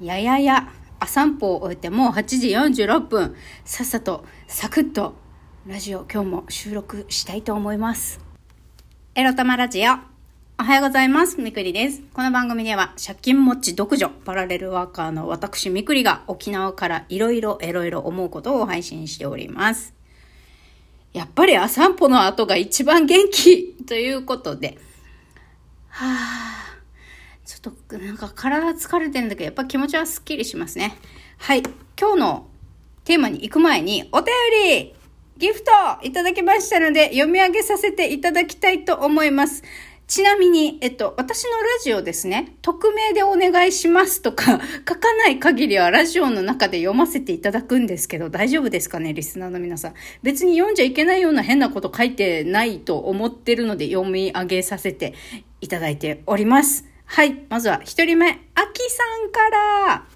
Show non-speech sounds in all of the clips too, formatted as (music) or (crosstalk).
ややや、あ散歩を終えてもう8時46分、さっさとサクッとラジオ今日も収録したいと思います。エロ玉ラジオ。おはようございます。みくりです。この番組では借金持ち独女パラレルワーカーの私みくりが沖縄からいろいろいろいろ思うことを配信しております。やっぱりあ散歩の後が一番元気ということで、はぁ、ちょっとなんか体疲れてるんだけど、やっぱ気持ちはスッキリしますね。はい。今日のテーマに行く前に、お便りギフトいただきましたので、読み上げさせていただきたいと思います。ちなみに、えっと、私のラジオですね、匿名でお願いしますとか、(laughs) 書かない限りはラジオの中で読ませていただくんですけど、大丈夫ですかね、リスナーの皆さん。別に読んじゃいけないような変なこと書いてないと思ってるので、読み上げさせていただいております。はい。まずは一人目、あきさんから。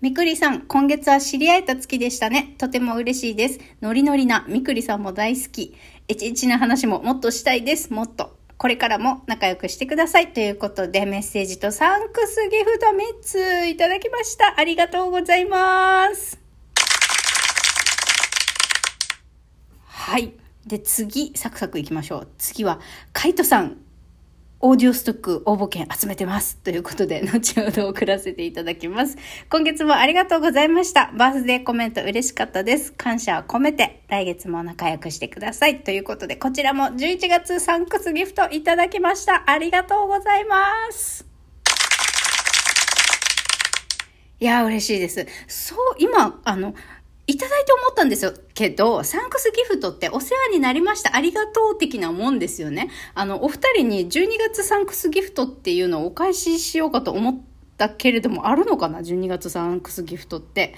みくりさん、今月は知り合えた月でしたね。とても嬉しいです。ノリノリなみくりさんも大好き。エチエチな話ももっとしたいです。もっと。これからも仲良くしてください。ということで、メッセージとサンクスギフト3ついただきました。ありがとうございます。はい。で、次、サクサクいきましょう。次は、カイトさん。オーディオストック応募券集めてます。ということで、後ほど送らせていただきます。今月もありがとうございました。バースデーコメント嬉しかったです。感謝を込めて、来月も仲良くしてください。ということで、こちらも11月サンクスギフトいただきました。ありがとうございます。いや、嬉しいです。そう、今、あの、いただいて思ったんですよ。けど、サンクスギフトってお世話になりました。ありがとう的なもんですよね。あの、お二人に12月サンクスギフトっていうのをお返ししようかと思ったけれども、あるのかな ?12 月サンクスギフトって。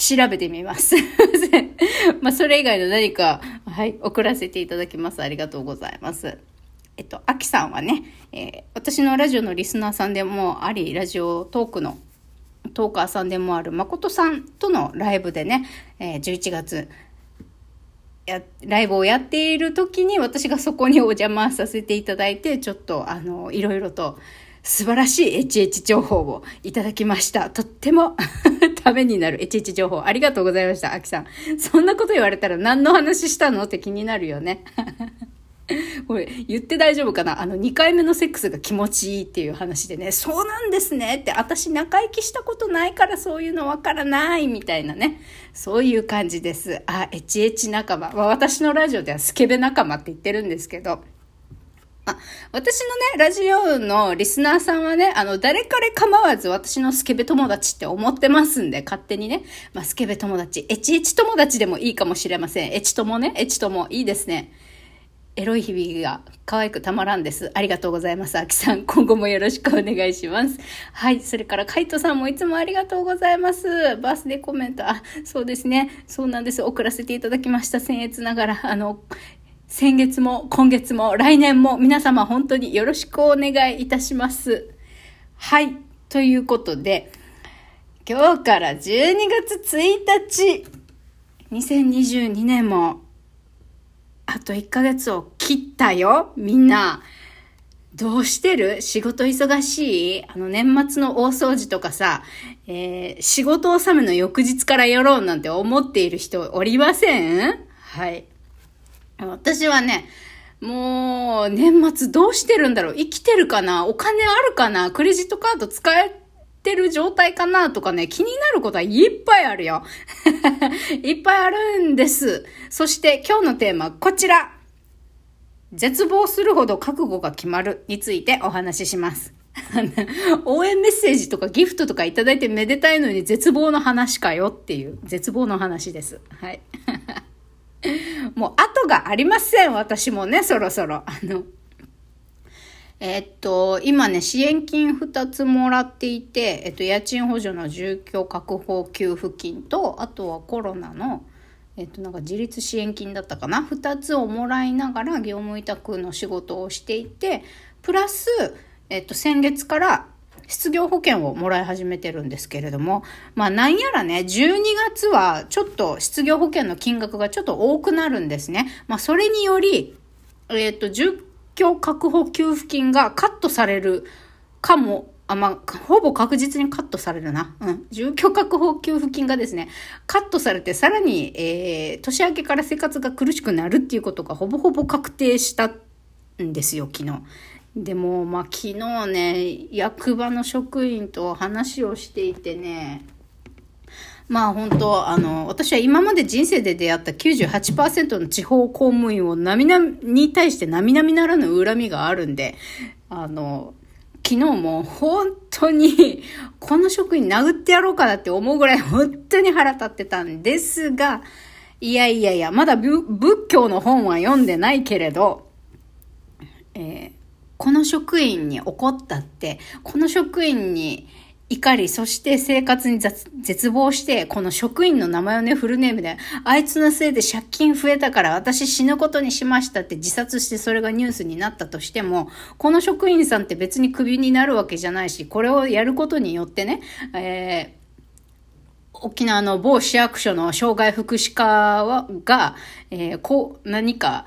調べてみます。(laughs) まあ、それ以外の何か、はい、送らせていただきます。ありがとうございます。えっと、アキさんはね、えー、私のラジオのリスナーさんでもあり、ラジオトークのトーカーさんでもある誠さんとのライブでね、えー、11月や、ライブをやっている時に私がそこにお邪魔させていただいて、ちょっとあの、いろいろと素晴らしい HH 情報をいただきました。とっても (laughs) ためになる HH 情報ありがとうございました、あきさん。そんなこと言われたら何の話したの？って気になるよね。(laughs) (laughs) これ言って大丈夫かな？あの2回目のセックスが気持ちいいっていう話でね、そうなんですね。って私仲良きしたことないからそういうのわからないみたいなね、そういう感じです。あ、エチエチ仲間。まあ私のラジオではスケベ仲間って言ってるんですけど、あ、私のね、ラジオのリスナーさんはね、あの、誰彼構わず私のスケベ友達って思ってますんで、勝手にね、まあ、スケベ友達、エチエチ友達でもいいかもしれません。エチ友ね、エチ友、いいですね。エロい日々が可愛くたまらんです。ありがとうございます。あきさん、(laughs) 今後もよろしくお願いします。はい。それから、カイトさんもいつもありがとうございます。バースデーコメント。あ、そうですね。そうなんです。送らせていただきました。僭越ながら、あの、先月も今月も来年も皆様本当によろしくお願いいたします。はい。ということで、今日から12月1日、2022年もあと1ヶ月を切ったよ。みんな。どうしてる？仕事忙しい？あの年末の大掃除とかさ、えー、仕事納めの翌日からやろうなんて思っている人おりません？はい。私はね、もう、年末どうしてるんだろう？生きてるかな？お金あるかな？クレジットカード使えてる状態かなとかね、気になることはいっぱいあるよ。(laughs) いっぱいあるんです。そして今日のテーマ、こちら。絶望するほど覚悟が決まるについてお話しします。(laughs) 応援メッセージとかギフトとかいただいてめでたいのに絶望の話かよっていう絶望の話です。はい。(laughs) もう後がありません。私もね、そろそろ。あの、え、っと、今ね、支援金2つもらっていて、えっと、家賃補助の住居確保給付金と、あとはコロナの、えっと、なんか自立支援金だったかな？2つをもらいながら業務委託の仕事をしていてプラス、えっと、先月から失業保険をもらい始めてるんですけれども、まあなんやらね、12月はちょっと失業保険の金額がちょっと多くなるんですね。まあそれにより、えっと、10境確保給付金がカットされるかも、あ、まあ、ほぼ確実にカットされるな。うん。住居確保給付金がですね、カットされて、さらに、えー、年明けから生活が苦しくなるっていうことがほぼほぼ確定したんですよ、昨日。でも、まあ、昨日ね、役場の職員と話をしていてね、まあ本当、あの、私は今まで人生で出会った98%の地方公務員を並々に対して並々ならぬ恨みがあるんで、あの、昨日も本当にこの職員殴ってやろうかなって思うぐらい本当に腹立ってたんですが、いやいやいや、まだ仏教の本は読んでないけれど、えー、この職員に怒ったって、この職員に怒り、そして生活に絶望して、この職員の名前をね、フルネームで、あいつのせいで借金増えたから私死ぬことにしましたって自殺してそれがニュースになったとしても、この職員さんって別にクビになるわけじゃないし、これをやることによってね、えー沖縄の某市役所の障害福祉課はが、えー、こう、何か、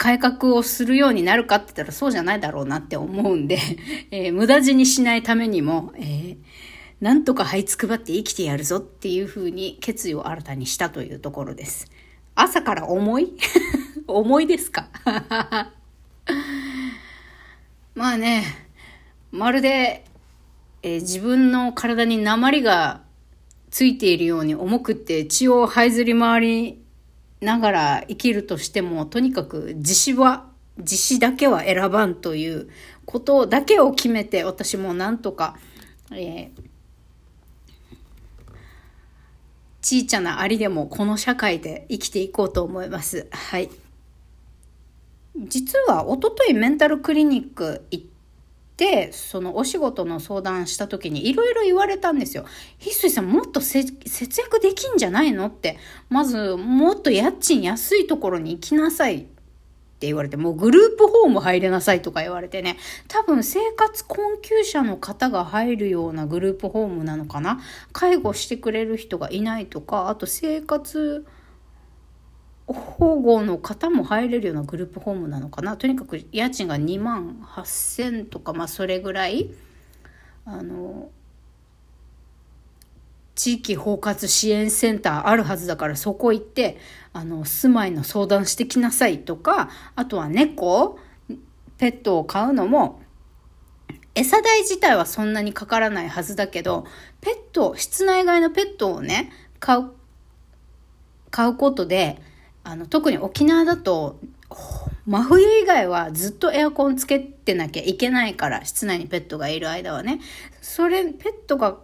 改革をするようになるかって言ったらそうじゃないだろうなって思うんで、(laughs) えー、無駄死にしないためにも、えー、なんとか這いつくばって生きてやるぞっていうふうに決意を新たにしたというところです。朝から重い？(laughs) 重いですか？(laughs) まあね、まるで、えー、自分の体に鉛がついているように重くって血を這いずり回りながら生きるとしても、とにかく自死は、自死だけは選ばんということだけを決めて、私もなんとか、えー、ちいちゃなありでもこの社会で生きていこうと思います。はい。実は、おとといメンタルクリニック行って、そのお仕事の相談した時にいろいろ言われたんですよ。ひっすいさんもっと節約できんじゃないのって。まず、もっと家賃安いところに行きなさい。って言われて、もうグループホーム入れなさいとか言われてね、多分生活困窮者の方が入るようなグループホームなのかな介護してくれる人がいないとか、あと生活保護の方も入れるようなグループホームなのかな？とにかく家賃が2万8000とかまあそれぐらいあの地域包括支援センターあるはずだからそこ行ってあの住まいの相談してきなさいとかあとは猫ペットを飼うのも餌代自体はそんなにかからないはずだけどペット室内外のペットをね買う買うことであの、特に沖縄だと、真冬以外はずっとエアコンつけてなきゃいけないから、室内にペットがいる間はね。それ、ペットが、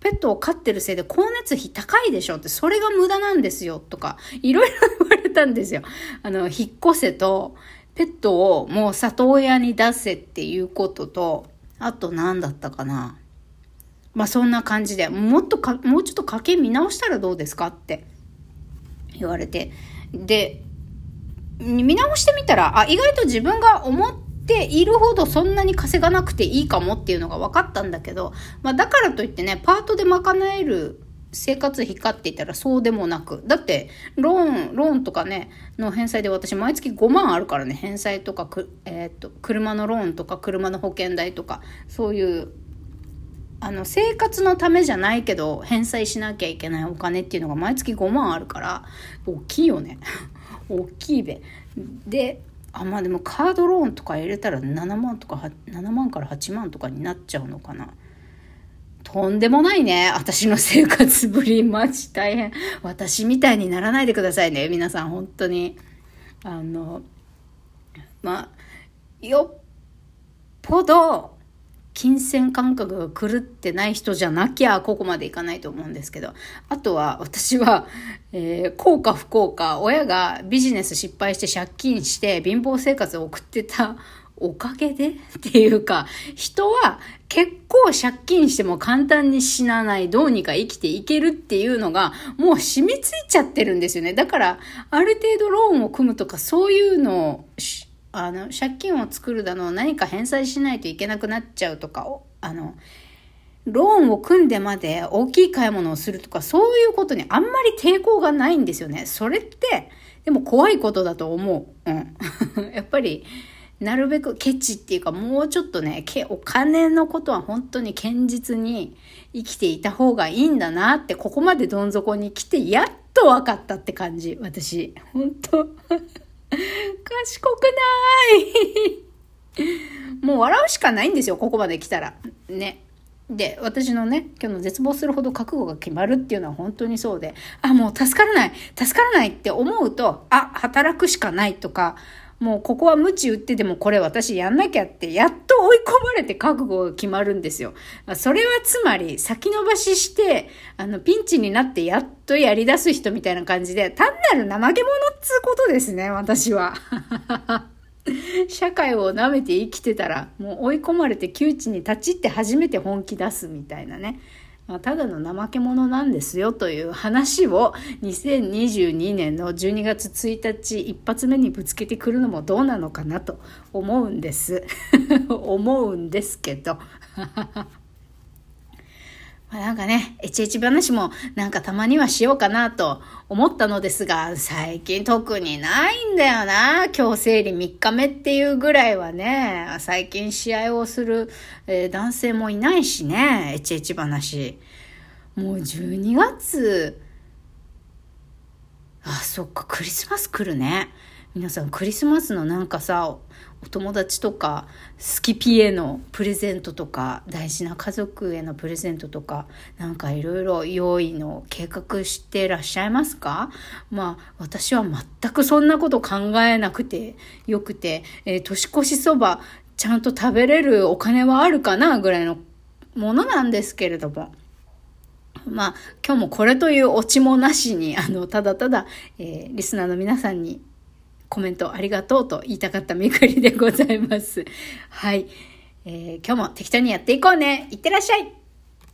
ペットを飼ってるせいで光熱費高いでしょって、それが無駄なんですよ、とか、いろいろ言われたんですよ。あの、引っ越せと、ペットをもう里親に出せっていうことと、あと何だったかな。まあそんな感じで、もっとか、もうちょっと家計見直したらどうですかって言われて。で、見直してみたら、あ、意外と自分が思っているほどそんなに稼がなくていいかもっていうのが分かったんだけど、まあだからといってね、パートで賄える生活費かって言ったらそうでもなく。だって、ローン、ローンとかね、の返済で私毎月5万あるからね、返済とかく、えー、っと、車のローンとか車の保険代とか、そういうあの、生活のためじゃないけど、返済しなきゃいけないお金っていうのが毎月5万あるから、大きいよね。(laughs) 大きいべ。で、あ、まあでもカードローンとか入れたら7万とか、7万から8万とかになっちゃうのかな。とんでもないね。私の生活ぶり、マジ大変。私みたいにならないでくださいね。皆さん、本当に。あの、まあ、よっぽど、金銭感覚が狂ってない人じゃなきゃここまでいかないと思うんですけど。あとは私は、えー、幸か不幸か、親がビジネス失敗して借金して貧乏生活を送ってたおかげでっていうか、人は結構借金しても簡単に死なない、どうにか生きていけるっていうのがもう染みついちゃってるんですよね。だから、ある程度ローンを組むとかそういうのをあの、借金を作るだの、何か返済しないといけなくなっちゃうとか、あの、ローンを組んでまで大きい買い物をするとか、そういうことにあんまり抵抗がないんですよね。それって、でも怖いことだと思う。うん。(laughs) やっぱり、なるべくケチっていうかもうちょっとね、お金のことは本当に堅実に生きていた方がいいんだなって、ここまでどん底に来てやっと分かったって感じ、私。本当 (laughs) 賢くない (laughs) もう笑うしかないんですよ、ここまで来たら。ね。で、私のね、今日の絶望するほど覚悟が決まるっていうのは本当にそうで、あ、もう助からない、助からないって思うと、あ、働くしかないとか、もうここは無知打ってでもこれ私やんなきゃって、やっと追い込まれて覚悟が決まるんですよ。それはつまり先延ばしして、あの、ピンチになってやっとやり出す人みたいな感じで、単なる怠け者っつうことですね、私は。(laughs) 社会を舐めて生きてたら、もう追い込まれて窮地に立ちって初めて本気出すみたいなね。まあ、ただの怠け者なんですよという話を2022年の12月1日一発目にぶつけてくるのもどうなのかなと思うんです。(laughs) 思うんですけど。まあ、なんかね、エチエチ話もなんかたまにはしようかなと思ったのですが、最近特にないんだよな。今日生理3日目っていうぐらいはね、最近試合をする、えー、男性もいないしね、エチエチ話。もう12月、あ、そっか、クリスマス来るね。皆さんクリスマスのなんかさ、お友達とか好きピエのプレゼントとか大事な家族へのプレゼントとかなんかいろいろ用意の計画してらっしゃいますか？まあ私は全くそんなこと考えなくてよくて、えー、年越しそばちゃんと食べれるお金はあるかな？ぐらいのものなんですけれども。まあ、今日もこれというオチもなしに、あの、ただただ、えー、リスナーの皆さんにコメントありがとうと言いたかっためくりでございます。はい。えー、今日も適当にやっていこうね。いってらっしゃい